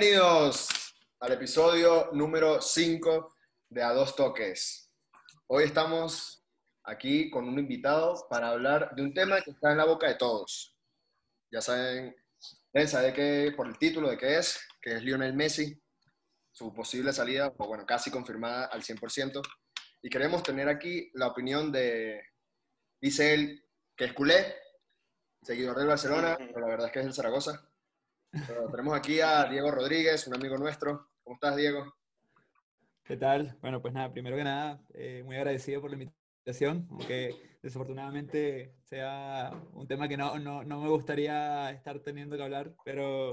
Bienvenidos al episodio número 5 de A Dos Toques. Hoy estamos aquí con un invitado para hablar de un tema que está en la boca de todos. Ya saben, él sabe que por el título de qué es, que es Lionel Messi, su posible salida, o bueno, casi confirmada al 100%. Y queremos tener aquí la opinión de, dice él, que es culé, seguidor del Barcelona, pero la verdad es que es el Zaragoza. Tenemos aquí a Diego Rodríguez, un amigo nuestro. ¿Cómo estás, Diego? ¿Qué tal? Bueno, pues nada, primero que nada, eh, muy agradecido por la invitación, aunque desafortunadamente sea un tema que no, no, no, me gustaría estar teniendo que hablar, pero,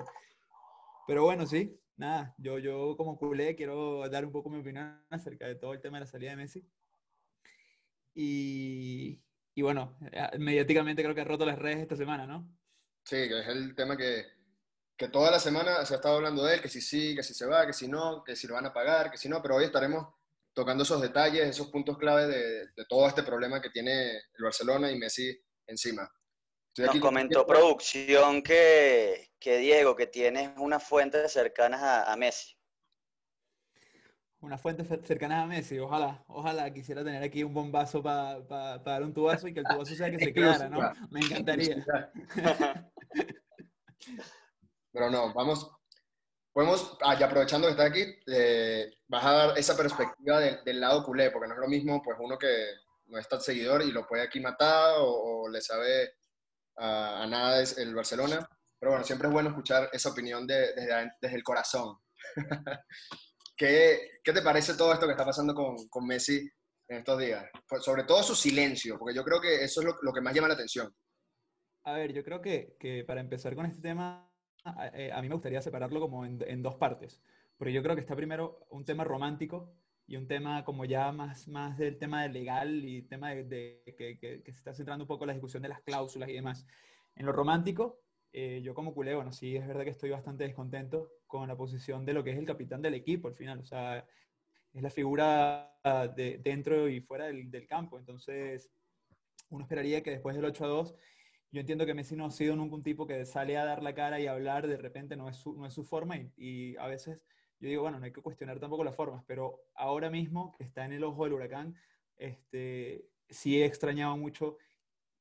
pero bueno, sí, nada, yo, yo como culé quiero dar un poco mi opinión acerca de todo el tema de la salida de Messi. Y, y bueno, eh, mediáticamente creo que ha roto las redes esta semana, ¿no? Sí, que es el tema que, que toda la semana se ha estado hablando de él, que si sí, que si se va, que si no, que si lo van a pagar, que si no, pero hoy estaremos tocando esos detalles, esos puntos clave de, de todo este problema que tiene el Barcelona y Messi encima. Estoy Nos comentó producción que, que, Diego, que tienes unas fuentes cercanas a, a Messi. Una fuente cercana a Messi, ojalá, ojalá quisiera tener aquí un bombazo para pa, pa dar un tubazo y que el tubazo sea que se quedara, ¿no? Me encantaría. Pero no, vamos, podemos, ah, aprovechando que está aquí, eh, vas a dar esa perspectiva del, del, lado culé, porque no es lo mismo, pues uno que no es tan seguidor y lo puede aquí matar o, o le sabe a, a, nada es el Barcelona. Pero bueno, siempre es bueno escuchar esa opinión de, desde, desde el corazón. ¿Qué, ¿Qué, te parece todo esto que está pasando con, con Messi en estos días? Pues sobre todo su silencio, porque yo creo que eso es lo, lo que más llama la atención. A ver, yo creo que, que para empezar con este tema, eh, a mí me gustaría separarlo como en, en, dos partes, porque yo creo que está primero un tema romántico y un tema como ya más, más del tema de legal y tema de, que, que, se está centrando un poco la discusión de las cláusulas y demás. En lo romántico, eh, yo como culé, bueno, sí es verdad que estoy bastante descontento con la posición de lo que es el capitán del equipo al final, o sea, es la figura de, dentro y fuera del, del campo, entonces uno esperaría que después del 8 a 2 yo entiendo que Messi no ha sido nunca un tipo que sale a dar la cara y hablar, de repente no es su, no es su forma y, a veces yo digo, bueno, no hay que cuestionar tampoco las formas, pero ahora mismo que está en el ojo del huracán, este, sí he extrañado mucho,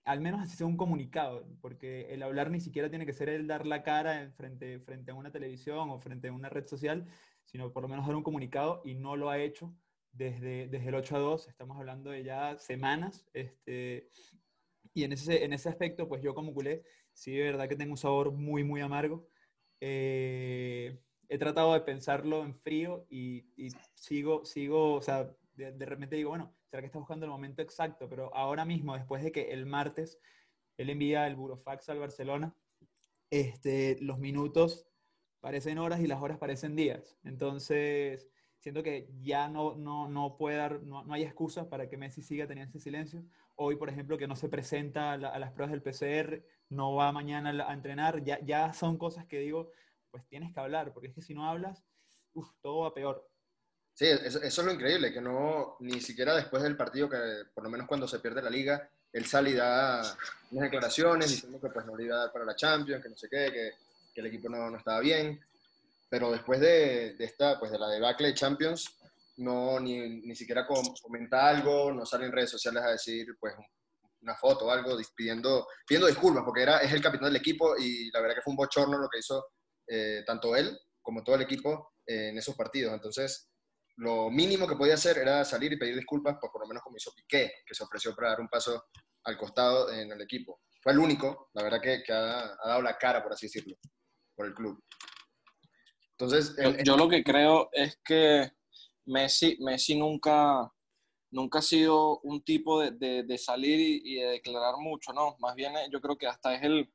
al menos así sea un comunicado, porque el hablar ni siquiera tiene que ser el dar la cara frente, frente a una televisión o frente a una red social, sino por lo menos dar un comunicado y no lo ha hecho desde, desde el 8 a 2, estamos hablando de ya semanas, este, y en ese, en ese aspecto, pues yo como culé, sí, de verdad que tengo un sabor muy, muy amargo. Eh, he tratado de pensarlo en frío y, y sigo, sigo, o sea, de, de, repente digo, bueno, ¿será que está buscando el momento exacto? Pero ahora mismo, después de que el martes él envía el burofax al Barcelona, este, los minutos parecen horas y las horas parecen días. Entonces, siento que ya no, no, no puede dar, no, no hay excusas para que Messi siga teniendo ese silencio hoy, por ejemplo, que no se presenta a, la, a, las pruebas del PCR, no va mañana a, a, entrenar, ya, ya son cosas que digo, pues tienes que hablar, porque es que si no hablas, uf, todo va peor. Sí, eso, eso, es lo increíble, que no, ni siquiera después del partido, que por lo menos cuando se pierde la liga, él sale y da unas declaraciones diciendo que pues no le iba a dar para la Champions, que no sé qué, que, que el equipo no, no, estaba bien. Pero después de, de, esta, pues de la debacle de Champions, no ni, ni siquiera comenta algo, no sale en redes sociales a decir pues una foto o algo pidiendo, pidiendo disculpas, porque era, es el capitán del equipo y la verdad que fue un bochorno lo que hizo eh, tanto él como todo el equipo eh, en esos partidos. Entonces, lo mínimo que podía hacer era salir y pedir disculpas, pues por lo menos como hizo Piqué, que se ofreció para dar un paso al costado en el equipo. Fue el único, la verdad que, que ha, ha, dado la cara, por así decirlo, por el club. Entonces, el, yo, yo lo que creo es que Messi, Messi nunca, nunca ha sido un tipo de, de, de salir y, y, de declarar mucho, ¿no? Más bien eh, yo creo que hasta es el,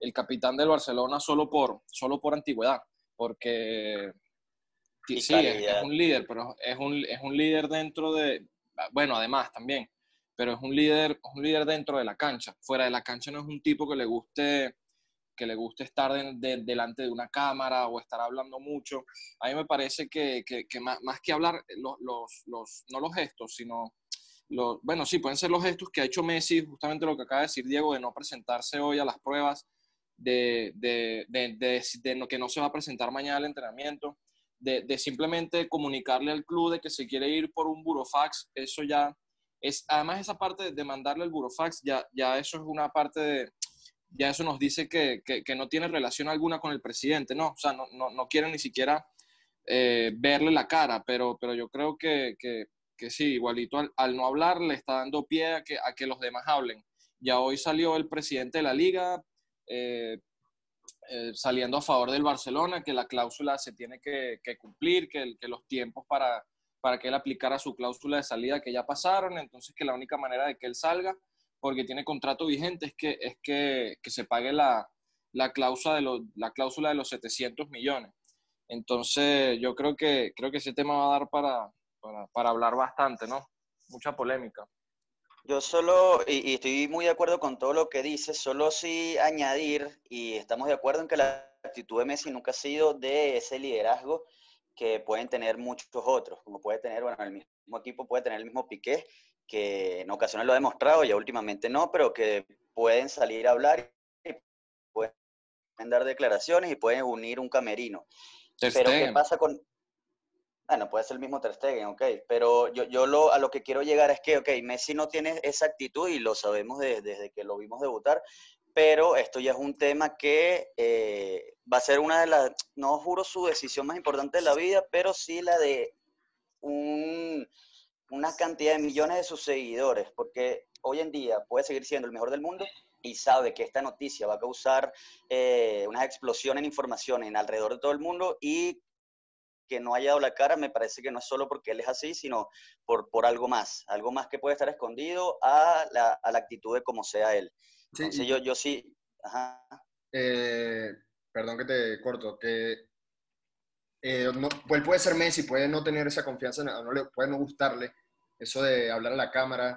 el capitán del Barcelona solo por, solo por antigüedad, porque sí, es, es, un líder, pero es un, es un líder dentro de, bueno, además también, pero es un líder, un líder dentro de la cancha. Fuera de la cancha no es un tipo que le guste que le guste estar de, de, delante de una cámara o estar hablando mucho. A mí me parece que, que, más, más, que hablar, los, los, los, no los gestos, sino, los, bueno, sí, pueden ser los gestos que ha hecho Messi, justamente lo que acaba de decir Diego, de no presentarse hoy a las pruebas. de, de, de, que no se va a presentar mañana al entrenamiento, de, simplemente comunicarle al club de que se quiere ir por un burofax, eso ya es, además esa parte de mandarle el burofax, ya, ya eso es una parte de, ya eso nos dice que, que, no tiene relación alguna con el presidente, ¿no? O sea, no, no, no quieren ni siquiera eh, verle la cara, pero, pero yo creo que, que, sí, igualito al, no hablar le está dando pie a que, a que los demás hablen. Ya hoy salió el presidente de la liga eh, eh, saliendo a favor del Barcelona, que la cláusula se tiene que, cumplir, que, que, los tiempos para, para que él aplicara su cláusula de salida que ya pasaron, entonces que la única manera de que él salga, porque tiene contrato vigente, es que, es que, que se pague la, la, cláusula de los, la cláusula de los 700 millones. Entonces yo creo que, creo que ese tema va a dar para, para, para hablar bastante, ¿no? Mucha polémica. Yo solo, y, estoy muy de acuerdo con todo lo que dices, solo sí añadir, y estamos de acuerdo en que la actitud de Messi nunca ha sido de ese liderazgo que pueden tener muchos otros, como puede tener, bueno, el mismo equipo puede tener el mismo Piqué, que en ocasiones lo ha demostrado, ya últimamente no, pero que pueden salir a hablar y pueden dar declaraciones y pueden unir un camerino. Pero ¿qué pasa con, bueno, puede ser el mismo Ter Stegen, ok, pero yo, yo lo, a lo que quiero llegar es que, ok, Messi no tiene esa actitud y lo sabemos desde que lo vimos debutar, pero esto ya es un tema que eh, va a ser una de las, no juro su decisión más importante de la vida, pero sí la de un, una cantidad de millones de sus seguidores, porque hoy en día puede seguir siendo el mejor del mundo y sabe que esta noticia va a causar eh, una explosión en información en alrededor de todo el mundo y que no haya dado la cara, me parece que no es solo porque él es así, sino por, por algo más, algo más que puede estar escondido a la, a la actitud de como sea él. Sí, yo, yo sí, ajá. Eh, perdón que te corto, que eh, no, él puede ser Messi, puede no tener esa confianza, no le, puede no gustarle eso de hablar a la cámara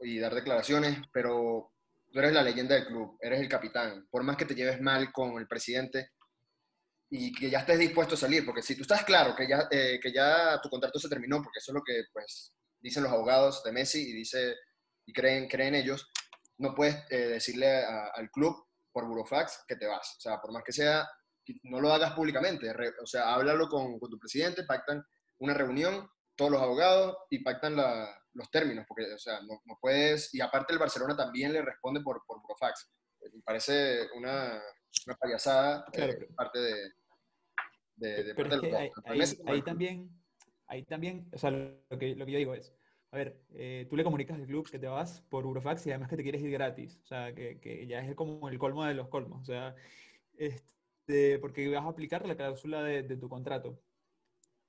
y dar declaraciones, pero tú eres la leyenda del club, eres el capitán. Por más que te lleves mal con el presidente, y que ya estés dispuesto a salir, porque si tú estás claro que ya, eh, que ya tu contrato se terminó, porque eso es lo que pues, dicen los abogados de Messi y, dice, y creen, creen ellos, no puedes eh, decirle al club por burofax que te vas. O sea, por más que sea, no lo hagas públicamente. o sea, háblalo con, con, tu presidente, pactan una reunión, todos los abogados, y pactan los términos, porque, o sea, no, no, puedes, y aparte el Barcelona también le responde por, por burofax. Me parece una, una payasada eh, parte de, ahí, también, ahí también, o sea, lo que, lo que yo digo es, a ver, eh, tú le comunicas al club que te vas por Eurofax y además que te quieres ir gratis, o sea, que, que ya es como el colmo de los colmos, o sea, este, porque vas a aplicar la cláusula de, de tu contrato.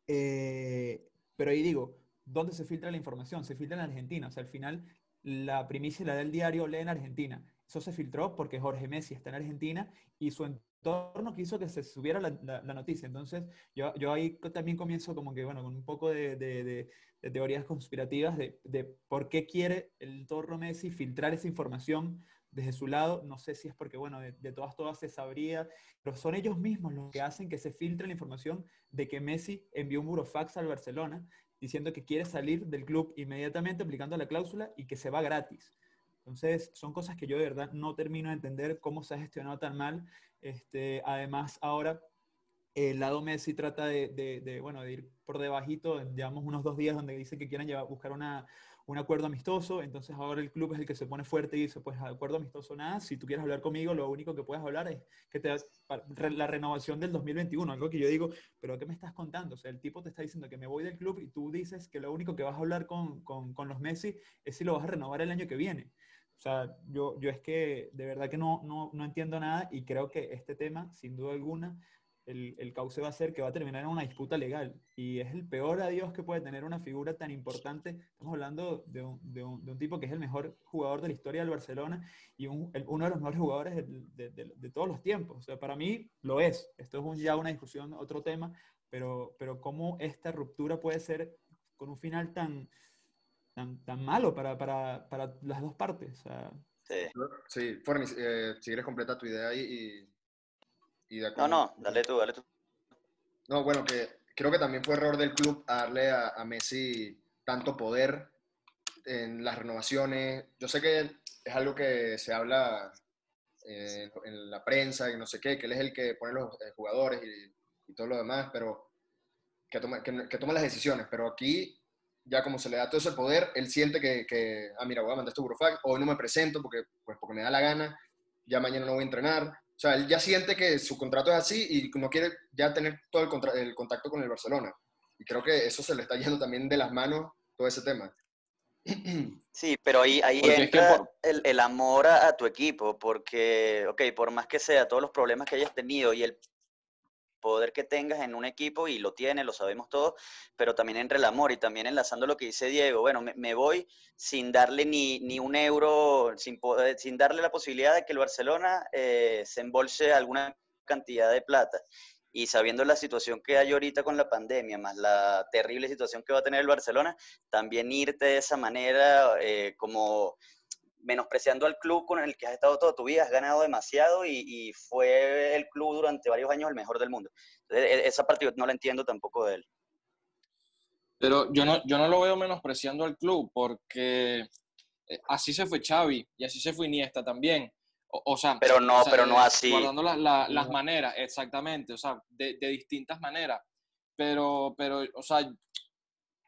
Eh, pero ahí digo, ¿dónde se filtra la información? Se filtra en Argentina, o sea, al final la primicia la del diario lee en Argentina. Eso se filtró porque Jorge Messi está en Argentina y su entorno quiso que se subiera la, la, noticia. Entonces, yo, yo, ahí también comienzo como que, bueno, con un poco de, de, de, teorías conspirativas de, por qué quiere el entorno Messi filtrar esa información desde su lado. No sé si es porque, bueno, de, todas, todas se sabría, pero son ellos mismos los que hacen que se filtre la información de que Messi envió un burofax al Barcelona diciendo que quiere salir del club inmediatamente aplicando la cláusula y que se va gratis. Entonces, son cosas que yo de verdad no termino de entender cómo se ha gestionado tan mal. Este, además, ahora el lado Messi trata de, de, bueno, de ir por debajito, llevamos unos dos días donde dice que quieren buscar una, un acuerdo amistoso, entonces ahora el club es el que se pone fuerte y dice, pues acuerdo amistoso nada, si tú quieres hablar conmigo, lo único que puedes hablar es que te das la renovación del 2021, algo que yo digo, pero ¿qué me estás contando? O sea, el tipo te está diciendo que me voy del club y tú dices que lo único que vas a hablar con, con, con los Messi es si lo vas a renovar el año que viene. O sea, yo, yo es que de verdad que no, no, no entiendo nada y creo que este tema, sin duda alguna, el, el, cauce va a ser que va a terminar en una disputa legal. Y es el peor adiós que puede tener una figura tan importante. Estamos hablando de un, de un, de un tipo que es el mejor jugador de la historia del Barcelona y un, uno de los mejores jugadores de, de, de, todos los tiempos. O sea, para mí lo es. Esto es un, ya una discusión, otro tema, pero, pero cómo esta ruptura puede ser con un final tan, tan, malo para, para, para, las dos partes. sí, sí Forni, eh, si quieres completa tu idea y, y, No, no, dale tú, dale tú. No, bueno, que creo que también fue error del club darle a, a Messi tanto poder en las renovaciones. Yo sé que es algo que se habla eh, en la prensa y no sé qué, que él es el que pone los eh, jugadores y, todo lo demás, pero que toma, que, toma las decisiones. Pero aquí, ya como se le da todo ese poder, él siente que, que ah, mira, voy a mandar este burofax, hoy no me presento porque, pues, porque me da la gana, ya mañana no voy a entrenar. O sea, él ya siente que su contrato es así y no quiere ya tener todo el, el contacto con el Barcelona. Y creo que eso se le está yendo también de las manos todo ese tema. Sí, pero ahí, ahí entra el, el, amor a, tu equipo, porque, ok, por más que sea, todos los problemas que hayas tenido y el poder que tengas en un equipo, y lo tiene, lo sabemos todos, pero también entre el amor y también enlazando lo que dice Diego, bueno, me, voy sin darle ni, ni un euro, sin, sin darle la posibilidad de que el Barcelona eh, se embolse alguna cantidad de plata. Y sabiendo la situación que hay ahorita con la pandemia, más la terrible situación que va a tener el Barcelona, también irte de esa manera eh, como menospreciando al club con el que has estado toda tu vida, has ganado demasiado y, fue el club durante varios años el mejor del mundo. Entonces, e, esa parte no la entiendo tampoco de él. Pero yo no, yo no lo veo menospreciando al club porque eh, así se fue Xavi y así se fue Iniesta también. O, sea, pero no, pero no así. Guardando las maneras, exactamente, o sea, de, distintas maneras. Pero, pero, o sea,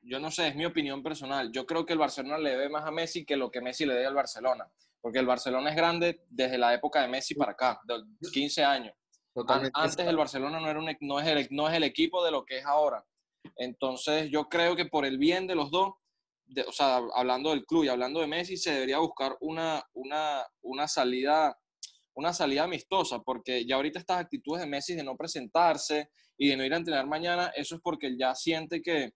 yo no sé, es mi opinión personal. Yo creo que el Barcelona le debe más a Messi que lo que Messi le debe al Barcelona. Porque el Barcelona es grande desde la época de Messi para acá, de 15 años. Antes el Barcelona no, era un, no, es el, no es el equipo de lo que es ahora. Entonces yo creo que por el bien de los dos, o sea, hablando del club y hablando de Messi, se debería buscar una, una, una, salida, una salida amistosa, porque ya ahorita estas actitudes de Messi de no presentarse y de no ir a entrenar mañana, eso es porque él ya siente que,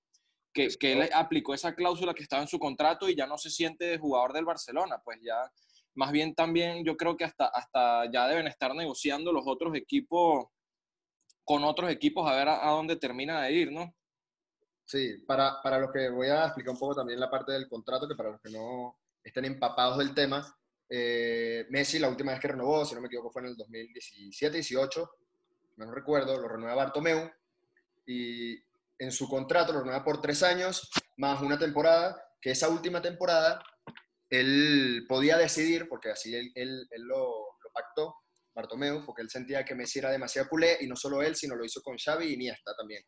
que, que él aplicó esa cláusula que estaba en su contrato y ya no se siente jugador del Barcelona, pues ya, más bien también yo creo que hasta, hasta ya deben estar negociando los otros equipos con otros equipos a ver a dónde termina de ir, ¿no? Sí, para, para los que voy a explicar un poco también la parte del contrato, que para los que no estén empapados del tema, eh, Messi la última vez que renovó, si no me equivoco, fue en el 2017-18, no recuerdo, lo renueva Bartomeu y en su contrato lo renueva por tres años más una temporada, que esa última temporada él podía decidir, porque así él, él, lo, lo, pactó, Bartomeu, porque él sentía que Messi era demasiado culé y no solo él, sino lo hizo con Xavi y Iniesta también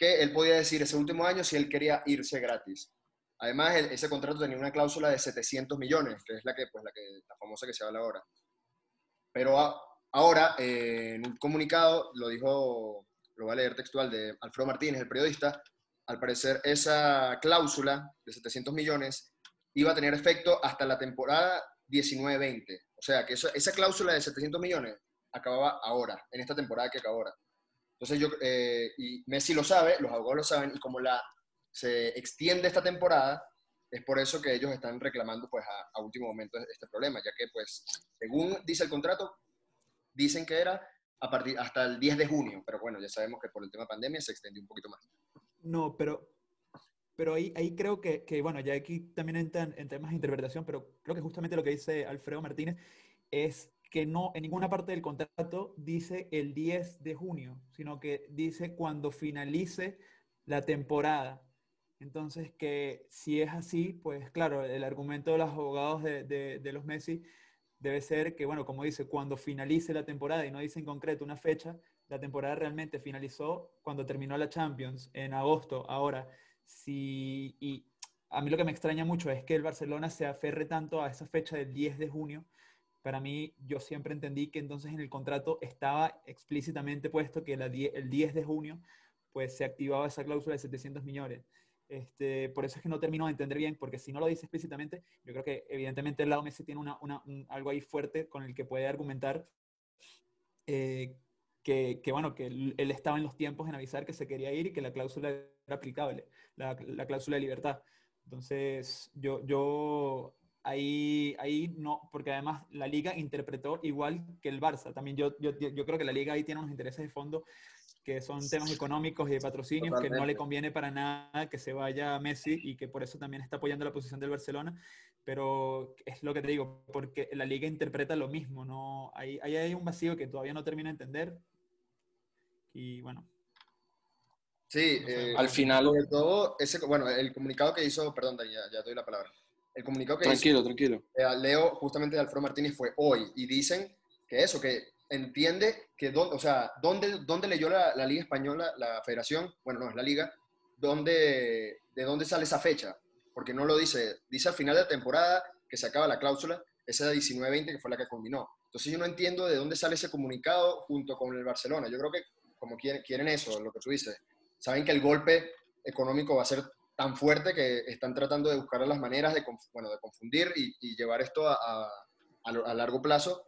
que él podía decir ese último año si él quería irse gratis. Además, ese contrato tenía una cláusula de 700 millones, que es la, que, pues, la, que, la famosa que se habla ahora. Pero ahora, eh, en un comunicado, lo dijo, lo voy a leer textual, de Alfredo Martínez, el periodista, al parecer esa cláusula de 700 millones iba a tener efecto hasta la temporada 19-20. O sea, que esa cláusula de 700 millones acababa ahora, en esta temporada que acaba ahora. Entonces yo, eh, y Messi lo sabe, los abogados lo saben, y como la, se extiende esta temporada, es por eso que ellos están reclamando pues a, último momento este problema, ya que pues según dice el contrato, dicen que era a partir, hasta el 10 de junio, pero bueno, ya sabemos que por el tema pandemia se extendió un poquito más. No, pero, pero ahí, ahí creo que, que, bueno, ya aquí también entran en temas de interpretación, pero creo que justamente lo que dice Alfredo Martínez es que no en ninguna parte del contrato dice el 10 de junio, sino que dice cuando finalice la temporada. Entonces, que si es así, pues claro, el argumento de los abogados de, de, los Messi debe ser que, bueno, como dice, cuando finalice la temporada, y no dice en concreto una fecha, la temporada realmente finalizó cuando terminó la Champions, en agosto. Ahora, si, y a mí lo que me extraña mucho es que el Barcelona se aferre tanto a esa fecha del 10 de junio, para mí yo siempre entendí que entonces en el contrato estaba explícitamente puesto que el 10 de junio pues se activaba esa cláusula de 700 millones. Este, por eso es que no termino de entender bien, porque si no lo dice explícitamente, yo creo que evidentemente lado Messi tiene una, algo ahí fuerte con el que puede argumentar eh, que, que, bueno, que él, estaba en los tiempos en avisar que se quería ir y que la cláusula era aplicable, la, la cláusula de libertad. Entonces, yo, yo ahí, ahí no, porque además la liga interpretó igual que el Barça. También yo, yo, yo creo que la liga ahí tiene unos intereses de fondo que son temas económicos y de patrocinios que no le conviene para nada que se vaya Messi y que por eso también está apoyando la posición del Barcelona. Pero es lo que te digo, porque la liga interpreta lo mismo, ¿no? Ahí, ahí hay un vacío que todavía no termino de entender. Y bueno. Sí, eh, al final. Sobre todo, ese, bueno, el comunicado que hizo, perdón, ya, ya doy la palabra el comunicado que tranquilo, tranquilo. Eh, Leo justamente de Alfredo Martínez fue hoy y dicen que eso, que entiende que, o sea, dónde, dónde leyó la, la, Liga Española, la Federación, bueno, no es la Liga, dónde, de dónde sale esa fecha, porque no lo dice, dice al final de la temporada que se acaba la cláusula, esa 19-20 que fue la que combinó. Entonces yo no entiendo de dónde sale ese comunicado junto con el Barcelona. Yo creo que como quieren, quieren eso, lo que tú dices, saben que el golpe económico va a ser tan fuerte que están tratando de buscar las maneras de, bueno, de confundir y, llevar esto a, a, largo plazo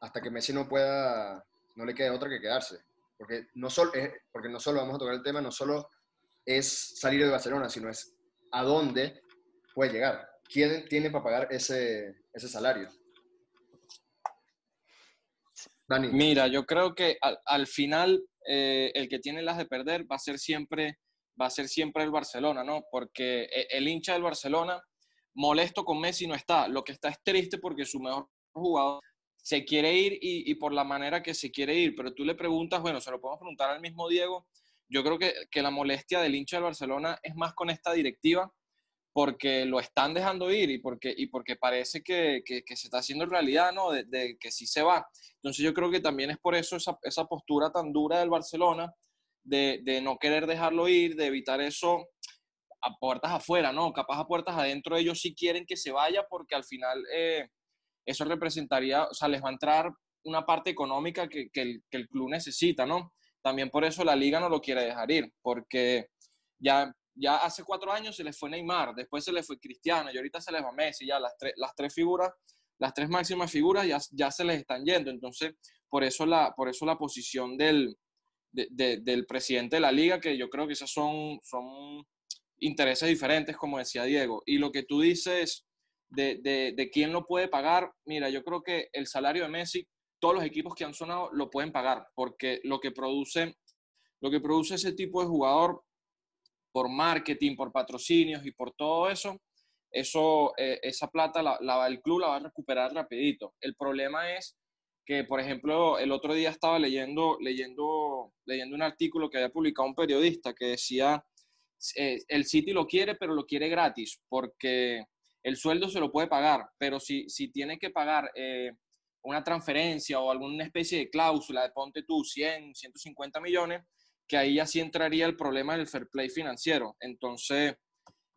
hasta que Messi no pueda, no le quede otra que quedarse. Porque no, solo, porque no solo vamos a tocar el tema, no solo es salir de Barcelona, sino es a dónde puede llegar. ¿Quién tiene para pagar ese, ese salario? Dani. Mira, yo creo que al, al final eh, el que tiene las de perder va a ser siempre va a ser siempre el Barcelona, ¿no? Porque e, el hincha del Barcelona molesto con Messi no está. Lo que está es triste porque su mejor jugador se quiere ir y, por la manera que se quiere ir. Pero tú le preguntas, bueno, se lo podemos preguntar al mismo Diego. Yo creo que, que la molestia del hincha del Barcelona es más con esta directiva porque lo están dejando ir y porque, y porque parece que, que, se está haciendo realidad, ¿no? De, que sí se va. Entonces yo creo que también es por eso esa, esa postura tan dura del Barcelona de, de, no querer dejarlo ir, de evitar eso a puertas afuera, ¿no? Capaz a puertas adentro ellos sí quieren que se vaya porque al final eh, eso representaría, o sea, les va a entrar una parte económica que, que, el, que el club necesita, ¿no? También por eso la liga no lo quiere dejar ir, porque ya ya hace cuatro años se les fue Neymar, después se les fue Cristiano y ahorita se les va Messi, ya las, las tres figuras, las tres máximas figuras ya, ya se les están yendo. Entonces, por eso la, por eso la posición del, del presidente de la liga, que yo creo que esos son, son intereses diferentes, como decía Diego. Y lo que tú dices de, de quién lo puede pagar, mira, yo creo que el salario de Messi, todos los equipos que han sonado lo pueden pagar, porque lo que produce, lo que produce ese tipo de jugador por marketing, por patrocinios y por todo eso, eso eh, esa plata la, el club la va a recuperar rapidito. El problema es que, por ejemplo, el otro día estaba leyendo, leyendo, leyendo un artículo que había publicado un periodista que decía, eh, el City lo quiere, pero lo quiere gratis, porque el sueldo se lo puede pagar, pero si, si tiene que pagar eh, una transferencia o alguna especie de cláusula de ponte tú 100, 150 millones, que ahí ya sí entraría el problema del fair play financiero. Entonces,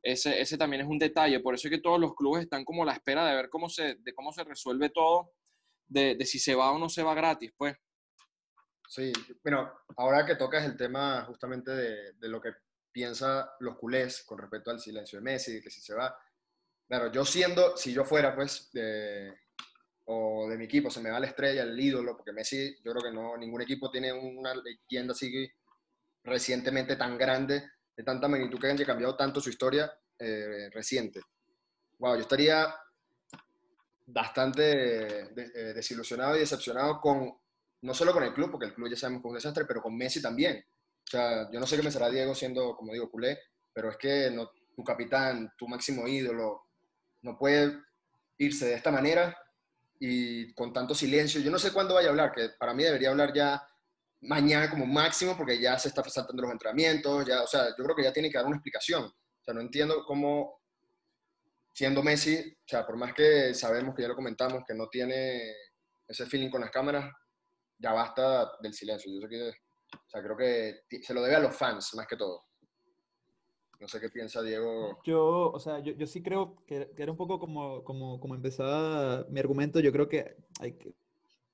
ese, ese también es un detalle. Por eso es que todos los clubes están como a la espera de ver cómo se, de cómo se resuelve todo, de, de si se va o no se va gratis, pues. Sí, bueno, ahora que tocas el tema justamente de, de lo que piensa los culés con respecto al silencio de Messi, que si se va, claro, yo siendo, si yo fuera pues de, o de mi equipo, se me va la estrella, el ídolo, porque Messi, yo creo que no, ningún equipo tiene una leyenda así recientemente tan grande, de tanta magnitud que haya cambiado tanto su historia eh, reciente. Wow, yo estaría bastante eh, desilusionado y decepcionado con, no solo con el club, porque el club ya sabemos que es un desastre, pero con Messi también. O sea, yo no sé qué me será Diego siendo, como digo, culé, pero es que no, tu capitán, tu máximo ídolo, no puede irse de esta manera y con tanto silencio. Yo no sé cuándo vaya a hablar, que para mí debería hablar ya mañana como máximo porque ya se está saltando los entrenamientos, ya, o sea, yo creo que ya tiene que dar una explicación. O sea, no entiendo cómo, siendo Messi, o sea, por más que sabemos que ya lo comentamos, que no tiene ese feeling con las cámaras, ya basta del silencio. Yo sé que, o sea, creo que se lo debe a los fans más que todo. No sé qué piensa Diego. Yo, o sea, yo, yo sí creo que, que, era un poco como, como, como empezaba mi argumento. Yo creo que hay que,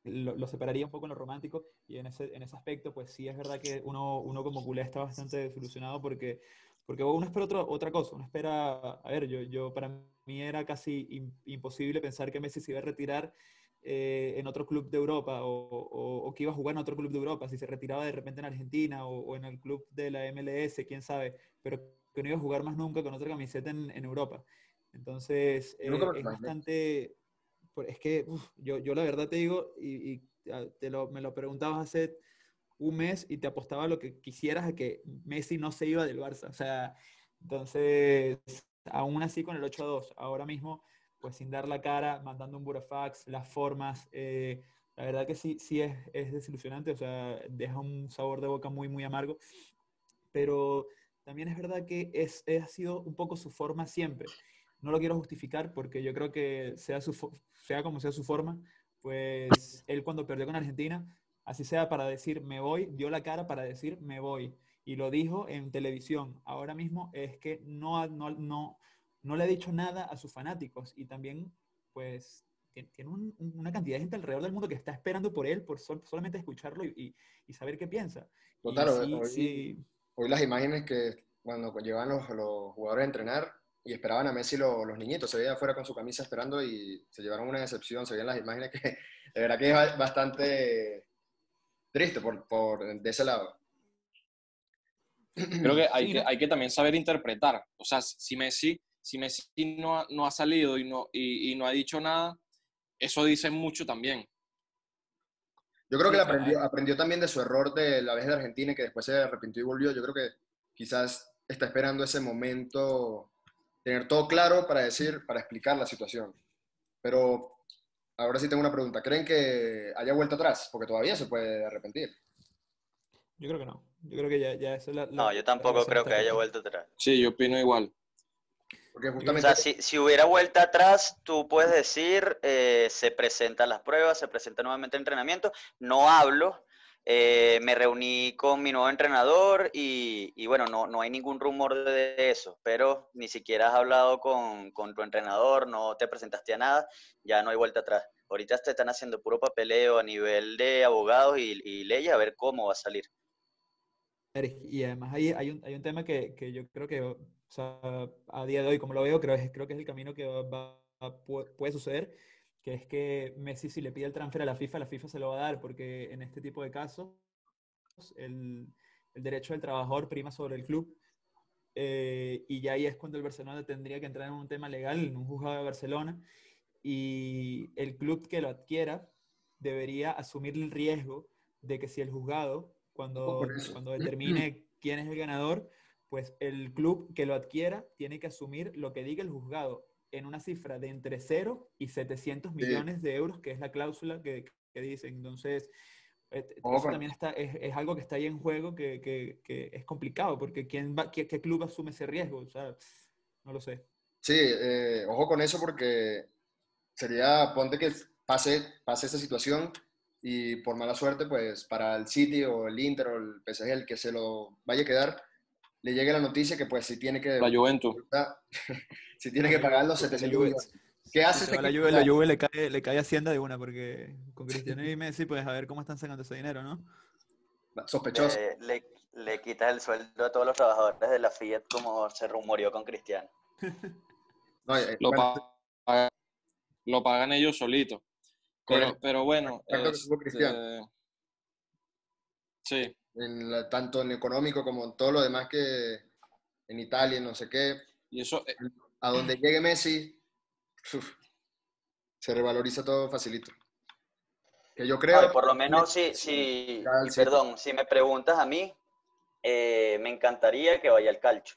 lo, separaría un poco en lo romántico y en ese, en ese aspecto, pues sí es verdad que uno, uno como culé está bastante desilusionado porque, porque uno espera otra, otra cosa, uno espera, a ver, yo, yo para mí era casi imposible pensar que Messi se iba a retirar eh, en otro club de Europa o, o, que iba a jugar en otro club de Europa, si se retiraba de repente en Argentina o, en el club de la MLS, quién sabe, pero que no iba a jugar más nunca con otra camiseta en, en Europa. Entonces, eh, es bastante es que yo, yo la verdad te digo, y, te lo, me lo preguntabas hace un mes y te apostaba lo que quisieras a que Messi no se iba del Barça. O sea, entonces, aún así con el 8-2, ahora mismo, pues sin dar la cara, mandando un burofax, las formas, eh, la verdad que sí, sí es, es desilusionante, o sea, deja un sabor de boca muy, muy amargo, pero también es verdad que es, ha sido un poco su forma siempre. No lo quiero justificar porque yo creo que sea, su, sea como sea su forma, pues él cuando perdió con Argentina, así sea para decir me voy, dio la cara para decir me voy. Y lo dijo en televisión. Ahora mismo es que no, no, no, no le ha dicho nada a sus fanáticos y también pues tiene una cantidad de gente alrededor del mundo que está esperando por él, por solamente escucharlo y, y, saber qué piensa. Total, hoy, hoy, las imágenes que cuando llevan los, los, jugadores a entrenar y esperaban a Messi los niñitos, se veía afuera con su camisa esperando y se llevaron una decepción, se veían las imágenes que de verdad que es bastante triste por, por de ese lado. Creo que hay, que hay que también saber interpretar. O sea, si Messi, si Messi no, ha, no ha salido y no, y, y no ha dicho nada, eso dice mucho también. Yo creo que aprendió, aprendió también de su error de la vez de Argentina y que después se arrepintió y volvió. Yo creo que quizás está esperando ese momento, tener todo claro para decir, para explicar la situación. Pero ahora sí tengo una pregunta. ¿Creen que haya vuelto atrás? Porque todavía se puede arrepentir. Yo creo que no. Yo creo que ya, ya es la, No, yo tampoco creo que haya vuelto atrás. Sí, yo opino igual. O sea, si, si, hubiera vuelta atrás, tú puedes decir, eh, se presentan las pruebas, se presenta nuevamente el entrenamiento, no hablo, eh, me reuní con mi nuevo entrenador y, y, bueno, no, no hay ningún rumor de eso, pero ni siquiera has hablado con, con, tu entrenador, no te presentaste a nada, ya no hay vuelta atrás. Ahorita te están haciendo puro papeleo a nivel de abogados y, y leyes a ver cómo va a salir. Y además hay, hay, un, hay un tema que, que yo creo que o sea, a día de hoy, como lo veo, creo, creo que es el camino que va, puede suceder, que es que Messi si le pide el transfer a la FIFA, la FIFA se lo va a dar, porque en este tipo de casos el, el derecho del trabajador prima sobre el club. Eh, y ya ahí es cuando el Barcelona tendría que entrar en un tema legal, en un juzgado de Barcelona, y el club que lo adquiera debería asumir el riesgo de que si el juzgado, cuando, cuando determine quién es el ganador, pues el club que lo adquiera tiene que asumir lo que diga el juzgado en una cifra de entre 0 y 700 millones de euros, que es la cláusula que, que dice. Entonces, eso también está, es, es, algo que está ahí en juego que, que, que es complicado, porque ¿quién va, qué, club asume ese riesgo? O sea, no lo sé. Sí, eh, ojo con eso porque sería, ponte que pase, pase esa situación y por mala suerte, pues para el City o el Inter o el PSG, el que se lo vaya a quedar, le llegue la noticia que pues si tiene que... La Juventus. si tiene que pagar los 700 ¿Qué hace este la Juve, la Juve le cae, le cae Hacienda de una, porque con Cristiano y Messi, pues a ver cómo están sacando ese dinero, ¿no? Sospechoso. Eh, le, le quitas el sueldo a todos los trabajadores de la Fiat como se rumoreó con Cristiano. Eh, lo, pagan, lo, pagan, ellos solitos. Pero, pero bueno. Este, sí tanto en económico como en todo lo demás que en Italia, no sé qué. Y eso, eh, a donde llegue Messi, se revaloriza todo facilito. Que yo creo... por lo menos, si, si, perdón, si me preguntas a mí, eh, me encantaría que vaya al calcio.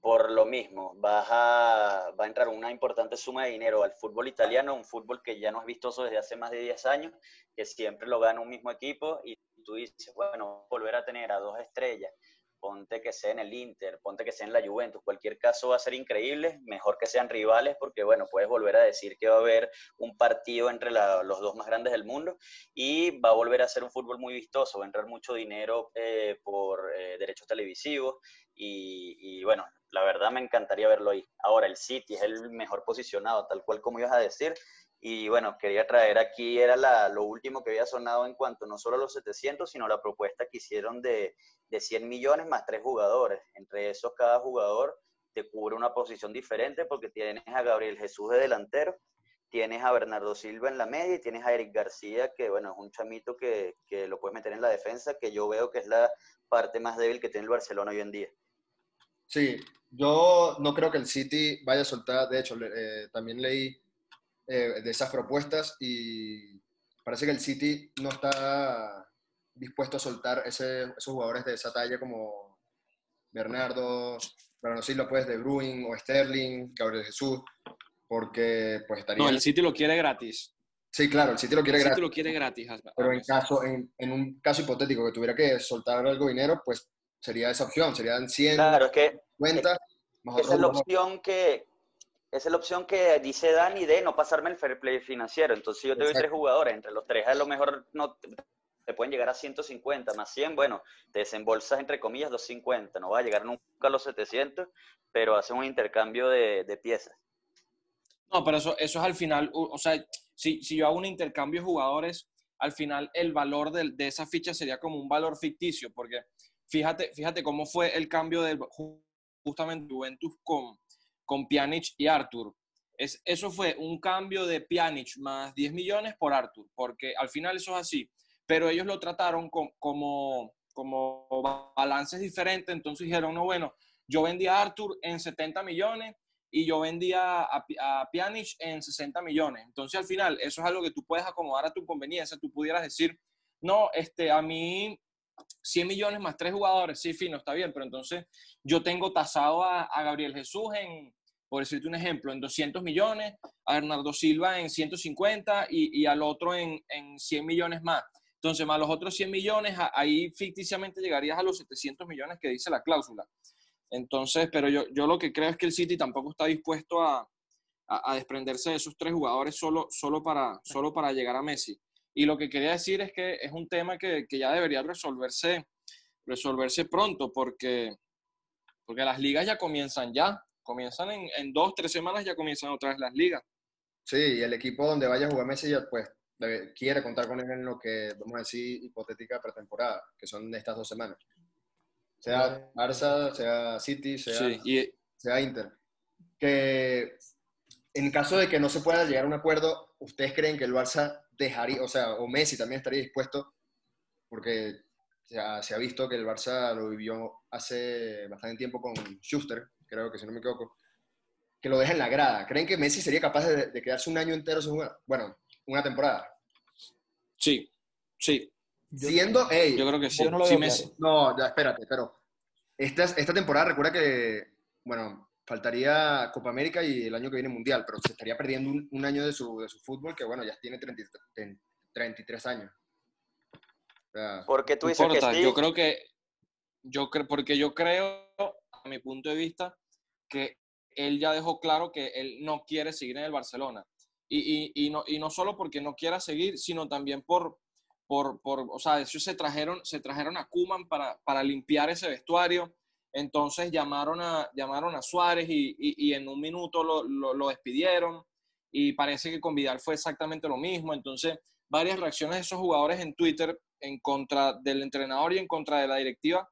Por lo mismo, va a, va a entrar una importante suma de dinero al fútbol italiano, un fútbol que ya no es vistoso desde hace más de 10 años, que siempre lo gana un mismo equipo y tú dices, bueno, volver a tener a dos estrellas, ponte que sea en el Inter, ponte que sea en la Juventus, cualquier caso va a ser increíble, mejor que sean rivales porque, bueno, puedes volver a decir que va a haber un partido entre los dos más grandes del mundo y va a volver a ser un fútbol muy vistoso, va a entrar mucho dinero eh, por eh, derechos televisivos y, y, bueno, la verdad me encantaría verlo ahí. Ahora, el City es el mejor posicionado, tal cual como ibas a decir, y bueno, quería traer aquí, era la, lo último que había sonado en cuanto no solo a los 700, sino la propuesta que hicieron de, de 100 millones más tres jugadores. Entre esos, cada jugador te cubre una posición diferente porque tienes a Gabriel Jesús de delantero, tienes a Bernardo Silva en la media y tienes a Eric García, que bueno, es un chamito que, que lo puedes meter en la defensa, que yo veo que es la parte más débil que tiene el Barcelona hoy en día. Sí, yo no creo que el City vaya a soltar, de hecho, eh, también leí eh, de esas propuestas y parece que el City no está dispuesto a soltar ese, esos jugadores de esa talla como Bernardo, Bernardo Silva, pues, de Bruin o Sterling, Gabriel Jesús, porque pues estaría... No, el City lo quiere gratis. Sí, claro, el City lo quiere el gratis. City lo quiere gratis. Pero en, caso, en, en, un caso hipotético que tuviera que soltar algo de dinero, pues sería esa opción, serían 100, claro, es que, cuenta esa es la opción que, esa es la opción que dice Dani de no pasarme el fair play financiero. Entonces yo te doy tres jugadores, entre los tres a lo mejor no te pueden llegar a 150 más 100, bueno, te desembolsas entre comillas 250, no va a llegar nunca a los 700, pero haces un intercambio de, piezas. No, pero eso, eso es al final, o sea, si, si yo hago un intercambio de jugadores, al final el valor de, de, esa ficha sería como un valor ficticio, porque fíjate, fíjate cómo fue el cambio de justamente Juventus con, con Pjanic y Arthur. Es, eso fue un cambio de Pjanic más 10 millones por Arthur, porque al final eso es así. Pero ellos lo trataron como, como balances diferentes, entonces dijeron, no, bueno, yo vendí a Arthur en 70 millones y yo vendía a, a Pjanic en 60 millones. Entonces al final eso es algo que tú puedes acomodar a tu conveniencia. Tú pudieras decir, no, este, a mí 100 millones más tres jugadores, sí, fino, está bien, pero entonces yo tengo tasado a, a Gabriel Jesús en, por decirte un ejemplo, en 200 millones, a Bernardo Silva en 150 y, al otro en, en, 100 millones más. Entonces, más los otros 100 millones, ahí ficticiamente llegarías a los 700 millones que dice la cláusula. Entonces, pero yo, yo lo que creo es que el City tampoco está dispuesto a, a, desprenderse de esos tres jugadores solo, solo, para, solo para llegar a Messi. Y lo que quería decir es que es un tema que, que ya debería resolverse, resolverse pronto, porque, porque las ligas ya comienzan ya comienzan en, en dos, tres semanas, ya comienzan otra vez las ligas. Sí, y el equipo donde vaya a jugar Messi ya pues quiere contar con él en lo que, vamos a decir, hipotética pretemporada, que son estas dos semanas. Sea Barça, sea City, sea, sea Inter. Que en caso de que no se pueda llegar a un acuerdo, ¿ustedes creen que el Barça dejaría, o sea, o Messi también estaría dispuesto? Porque ha, se ha visto que el Barça lo vivió hace bastante tiempo con Schuster, creo que si no me equivoco, que lo deja en la grada. ¿Creen que Messi sería capaz de, quedarse un año entero sin jugar? Bueno, una temporada. Sí, sí. Siendo, hey, yo creo que sí. No, sí Messi. no, ya, espérate, pero esta, esta temporada recuerda que, bueno, faltaría Copa América y el año que viene Mundial, pero se estaría perdiendo un, año de su, de su, fútbol que, bueno, ya tiene 33 años. porque tú dices que sí? Yo creo que, yo creo, porque yo creo, a mi punto de vista, que él ya dejó claro que él no quiere seguir en el Barcelona. Y, y, y, no, y no solo porque no quiera seguir, sino también por, por, por o sea, ellos se trajeron, se trajeron a Kuman para, para limpiar ese vestuario. Entonces llamaron a, llamaron a Suárez y, y en un minuto lo, lo, lo, despidieron. Y parece que con Vidal fue exactamente lo mismo. Entonces, varias reacciones de esos jugadores en Twitter en contra del entrenador y en contra de la directiva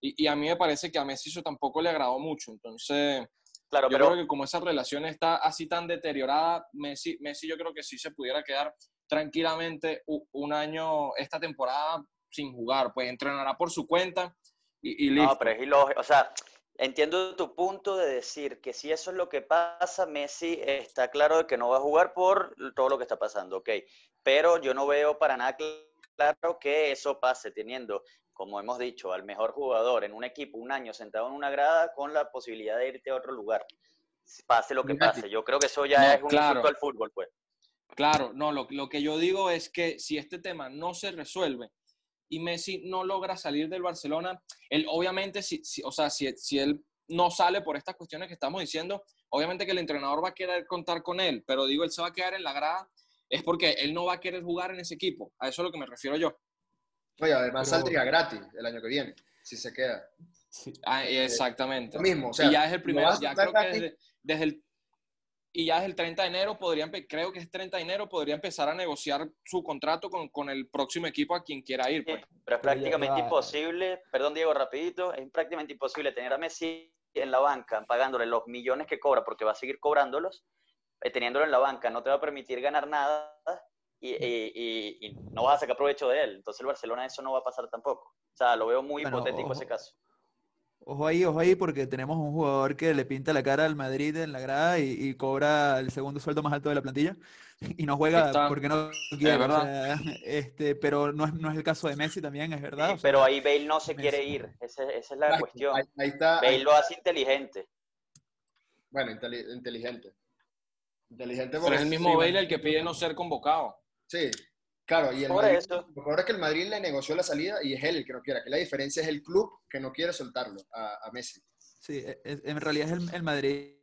y, a mí me parece que a Messi eso tampoco le agradó mucho. Entonces, claro, yo creo que como esa relación está así tan deteriorada, Messi, Messi yo creo que sí se pudiera quedar tranquilamente un año, esta temporada, sin jugar. Pues entrenará por su cuenta y, y listo. No, pero es ilógico. O sea, entiendo tu punto de decir que si eso es lo que pasa, Messi está claro de que no va a jugar por todo lo que está pasando, ok. Pero yo no veo para nada claro que eso pase teniendo como hemos dicho, al mejor jugador en un equipo un año sentado en una grada con la posibilidad de irte a otro lugar. Pase lo que pase. Yo creo que eso ya es un claro. al fútbol, pues. Claro, no, lo, lo, que yo digo es que si este tema no se resuelve y Messi no logra salir del Barcelona, él obviamente, si, o sea, si, si él no sale por estas cuestiones que estamos diciendo, obviamente que el entrenador va a querer contar con él, pero digo, él se va a quedar en la grada, es porque él no va a querer jugar en ese equipo. A eso es lo que me refiero yo. Oye, además saldría gratis el año que viene, si se queda. Ah, exactamente. Lo mismo, y ya es el primero, ya creo que desde, el y ya desde el 30 de enero podrían, creo que es 30 de enero, podría empezar a negociar su contrato con, con el próximo equipo a quien quiera ir. Pues. pero es prácticamente imposible, perdón Diego, rapidito, es prácticamente imposible tener a Messi en la banca pagándole los millones que cobra, porque va a seguir cobrándolos, eh, teniéndolo en la banca no te va a permitir ganar nada y, y, no vas a sacar provecho de él. Entonces el Barcelona eso no va a pasar tampoco. O sea, lo veo muy hipotético ese caso. Ojo ahí, ojo ahí, porque tenemos un jugador que le pinta la cara al Madrid en la grada y, cobra el segundo sueldo más alto de la plantilla y no juega porque no quiere. ¿verdad? este, pero no es, no es el caso de Messi también, es verdad. pero ahí Bale no se quiere ir, esa, esa es la cuestión. Ahí, está, Bale lo hace inteligente. Bueno, inteligente. Inteligente pero es el mismo Bale el que pide no ser convocado. Sí, claro, y el Madrid, lo peor es que el Madrid le negoció la salida y es él el que no quiere, que la diferencia es el club que no quiere soltarlo a, Messi. Sí, e, en realidad es el, Madrid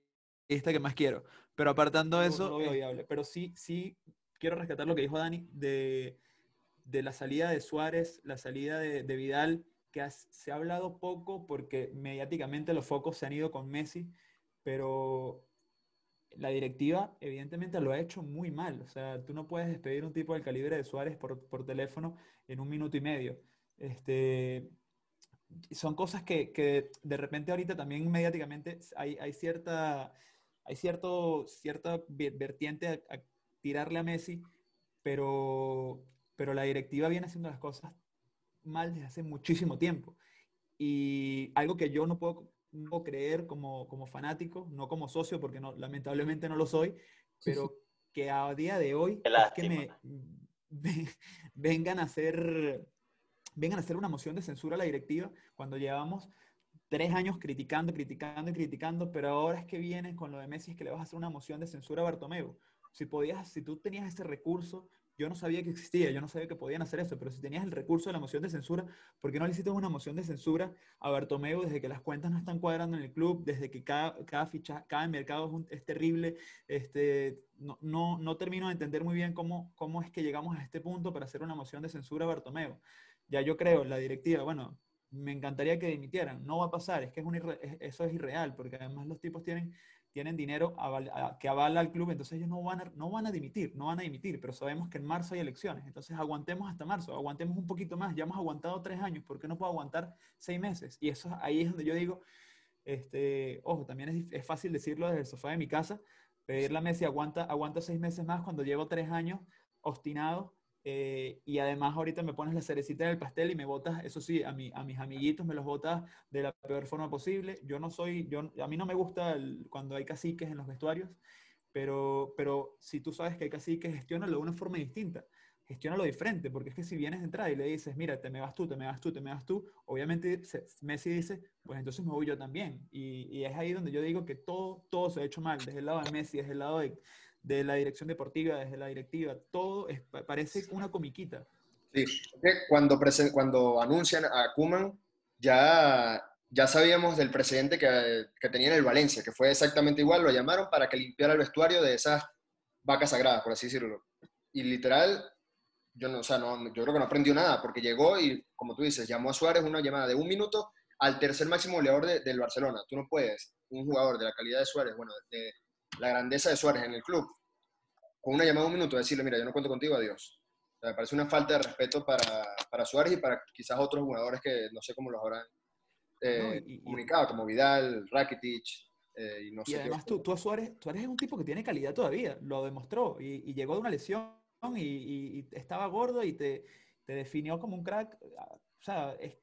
futbolista que más quiero. Pero apartando eso, no veo viable. Pero sí, sí quiero rescatar lo que dijo Dani de, de la salida de Suárez, la salida de, de Vidal, que se ha hablado poco porque mediáticamente los focos se han ido con Messi, pero la directiva evidentemente lo ha hecho muy mal. O sea, tú no puedes despedir un tipo del calibre de Suárez por, por teléfono en un minuto y medio. Este, son cosas que, que, de repente ahorita también mediáticamente hay, hay cierta, hay cierto, cierta vertiente a, tirarle a Messi, pero, pero la directiva viene haciendo las cosas mal desde hace muchísimo tiempo. Y algo que yo no puedo, no creer como, como fanático, no como socio, porque no, lamentablemente no lo soy, pero que a día de hoy es que me, vengan a hacer vengan a hacer una moción de censura a la directiva cuando llevamos tres años criticando, criticando y criticando, pero ahora es que vienes con lo de Messi es que le vas a hacer una moción de censura a Bartomeu. Si podías, si tú tenías ese recurso, yo no sabía que existía, yo no sabía que podían hacer eso, pero si tenías el recurso de la moción de censura, ¿por qué no le hiciste una moción de censura a Bartomeu desde que las cuentas no están cuadrando en el club, desde que cada, cada ficha, cada mercado es, terrible? Este, no, no, no, termino de entender muy bien cómo, cómo es que llegamos a este punto para hacer una moción de censura a Bartomeu ya yo creo, la directiva, bueno, me encantaría que dimitieran. No va a pasar, es que es eso es irreal, porque además los tipos tienen, tienen dinero que avala al club, entonces ellos no van, a, no van a dimitir, no van a dimitir, pero sabemos que en marzo hay elecciones, entonces aguantemos hasta marzo, aguantemos un poquito más, ya hemos aguantado tres años, ¿por qué no puedo aguantar seis meses? Y eso ahí es donde yo digo, este, ojo, también es, es fácil decirlo desde el sofá de mi casa, pedirle a Messi aguanta, aguanta seis meses más cuando llevo tres años obstinado eh, y además ahorita me pones la cerecita en el pastel y me botas, eso sí, a, mi, a mis amiguitos me los botas de la peor forma posible. Yo no soy, yo, a mí no me gusta cuando hay caciques en los vestuarios, pero, pero si tú sabes que hay caciques, gestiónalo de una forma distinta. Gestiónalo diferente, porque es que si vienes de entrada y le dices, mira, te me vas tú, te me vas tú, te me vas tú, obviamente Messi dice, pues entonces me voy yo también. Y, y es ahí donde yo digo que todo, todo se ha hecho mal, desde el lado de Messi, desde el lado de, de la dirección deportiva, desde la directiva, todo es, parece una comiquita. Sí, cuando, cuando anuncian a Kuman, ya, ya sabíamos del precedente que, que tenía en el Valencia, que fue exactamente igual, lo llamaron para que limpiara el vestuario de esas vacas sagradas, por así decirlo. Y literal, yo, no, o sea, no, yo creo que no aprendió nada, porque llegó y, como tú dices, llamó a Suárez una llamada de un minuto al tercer máximo goleador del Barcelona. Tú no puedes, un jugador de la calidad de Suárez, bueno, de, la grandeza de Suárez en el club, con una llamada de un minuto, decirle, mira, yo no cuento contigo, adiós. me parece una falta de respeto para, para, Suárez y para quizás otros jugadores que no sé cómo los habrán eh, comunicado, como Vidal, Rakitic. Eh, y, no y además tú, tú, a Suárez, Suárez es un tipo que tiene calidad todavía, lo demostró y, llegó de una lesión y, y, estaba gordo y te, te definió como un crack. O sea, es,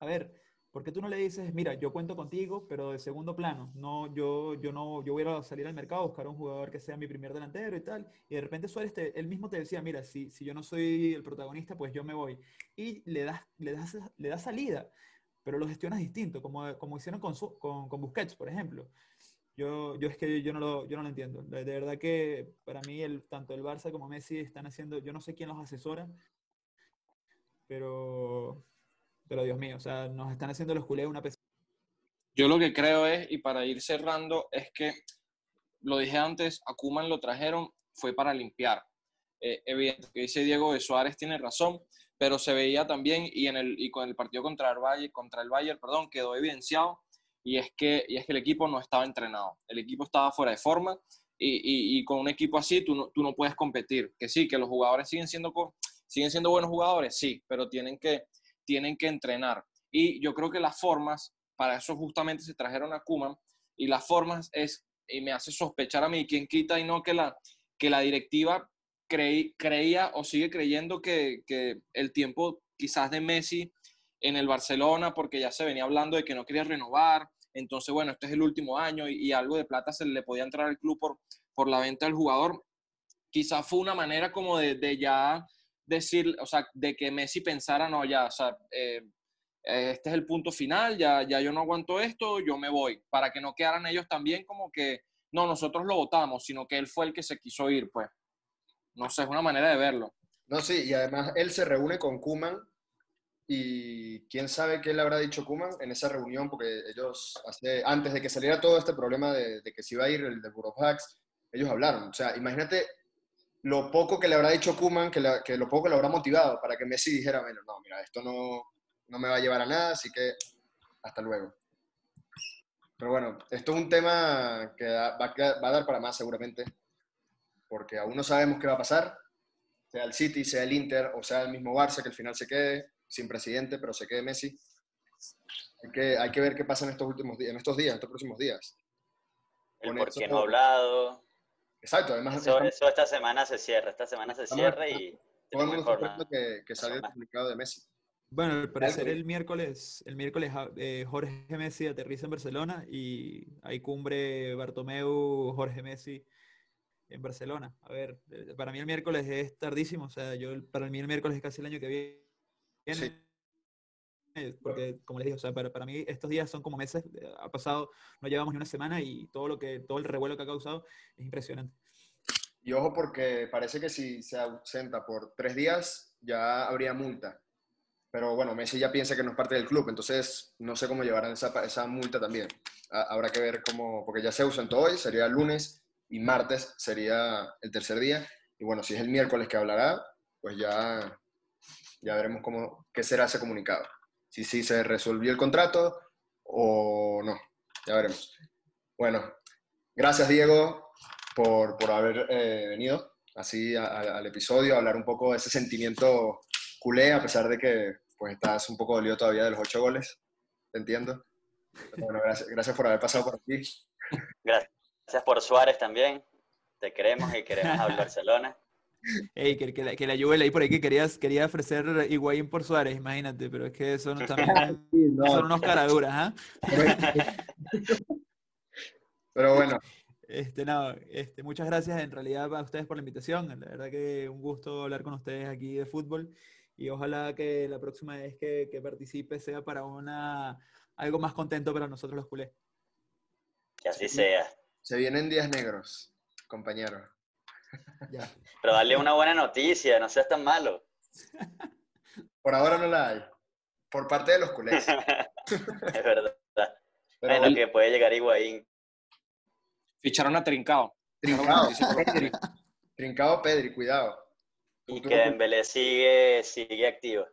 a ver, ¿Por qué tú no le dices, mira, yo cuento contigo, pero de segundo plano? No, yo, yo no, yo voy a salir al mercado a buscar un jugador que sea mi primer delantero y tal. Y de repente Suárez, él mismo te decía, mira, si, si yo no soy el protagonista, pues yo me voy. Y le das, le das, le das salida, pero lo gestionas distinto, como, como hicieron con, con, con Busquets, por ejemplo. Yo, yo es que yo no, lo, yo no lo entiendo. De, verdad que para mí el, tanto el Barça como Messi están haciendo, yo no sé quién los asesora, pero pero Dios mío, o sea, nos están haciendo los culés una pesada. Yo lo que creo es, y para ir cerrando, es que, lo dije antes, a lo trajeron, fue para limpiar. Eh, evidente que dice Diego de Suárez tiene razón, pero se veía también, y, en el, y con el partido contra el Bayern, contra el Bayern perdón, quedó evidenciado, y es, que, y es que el equipo no estaba entrenado, el equipo estaba fuera de forma, y, y, con un equipo así tú no, tú no puedes competir. Que sí, que los jugadores siguen siendo, siguen siendo buenos jugadores, sí, pero tienen que, tienen que entrenar. Y yo creo que las formas, para eso justamente se trajeron a Kuman, y las formas es, y me hace sospechar a mí, quién quita y no que la, que la directiva creía o sigue creyendo que, que, el tiempo quizás de Messi en el Barcelona, porque ya se venía hablando de que no quería renovar, entonces bueno, este es el último año y, algo de plata se le podía entrar al club por, por la venta del jugador, quizás fue una manera como de, de ya decir, o sea, de que Messi pensara, no, ya, o sea, eh, este es el punto final, ya, ya yo no aguanto esto, yo me voy, para que no quedaran ellos también como que, no, nosotros lo votamos, sino que él fue el que se quiso ir, pues. No sé, es una manera de verlo. No, sí, y además él se reúne con Kuman y quién sabe qué le habrá dicho Kuman en esa reunión, porque ellos, antes de que saliera todo este problema de, que se iba a ir el de Hacks, ellos hablaron. O sea, imagínate lo poco que le habrá dicho Kuman, que, que, lo poco que le habrá motivado para que Messi dijera, bueno, no, mira, esto no, no me va a llevar a nada, así que hasta luego. Pero bueno, esto es un tema que va, va a dar para más seguramente, porque aún no sabemos qué va a pasar, sea el City, sea el Inter o sea el mismo Barça que al final se quede sin presidente, pero se quede Messi. Hay que, hay que ver qué pasa en estos últimos días, en estos días, en estos próximos días. El por qué no hablado. Exacto, además. Eso, esta semana se cierra, esta semana se cierra y. Todo el mundo que, que sale el comunicado de Messi. Bueno, al parecer el miércoles, el miércoles eh, Jorge Messi aterriza en Barcelona y hay cumbre Bartomeu, Jorge Messi en Barcelona. A ver, eh, para mí el miércoles es tardísimo, o sea, yo para mí el miércoles es casi el año que viene. Sí. Porque, como les dije, o sea, para, para, mí estos días son como meses, eh, ha pasado, no llevamos ni una semana y todo lo que, todo el revuelo que ha causado es impresionante. Y ojo porque parece que si se ausenta por tres días ya habría multa. Pero bueno, Messi ya piensa que no es parte del club, entonces no sé cómo llevarán esa, esa multa también. Habrá que ver cómo, porque ya se ausentó hoy, sería el lunes, y martes sería el tercer día. Y bueno, si es el miércoles que hablará, pues ya, ya veremos cómo, qué será ese comunicado. Si sí se resolvió el contrato o no, ya veremos. Bueno, gracias Diego por, por haber eh, venido así al episodio, a hablar un poco de ese sentimiento culé, a pesar de que pues estás un poco dolido todavía de los ocho goles, te entiendo. Bueno, gracias, gracias por haber pasado por aquí. Gracias por Suárez también, te queremos y queremos a Barcelona. Ey, que, que, la, que la ahí por ahí que querías, quería ofrecer Higuaín por Suárez, imagínate, pero es que son, también, son unos caraduras, ¿ah? Pero bueno. Este, no, este, muchas gracias en realidad a ustedes por la invitación. La verdad que un gusto hablar con ustedes aquí de fútbol y ojalá que la próxima vez que, que participe sea para una algo más contento para nosotros los culés. Que así sea. Se vienen días negros, compañero. Pero dale una buena noticia, no seas tan malo. Por ahora no la hay. Por parte de los culés. es verdad. bueno, que puede llegar Higuaín. Ficharon a Trincao. Trincao, Pedri. Trincao Pedri, cuidado. Y que Dembélé sigue, sigue activo.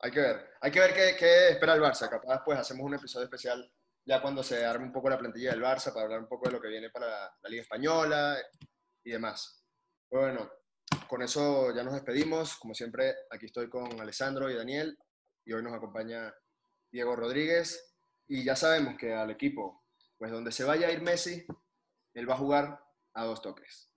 Hay que ver. Hay que ver qué, qué espera el Barça. Capaz pues hacemos un episodio especial ya cuando se arme un poco la plantilla del Barça para hablar un poco de lo que viene para la Liga Española y demás. Bueno, con eso ya nos despedimos. Como siempre, aquí estoy con Alessandro y Daniel y hoy nos acompaña Diego Rodríguez. Y ya sabemos que al equipo, pues donde se vaya a ir Messi, él va a jugar a dos toques.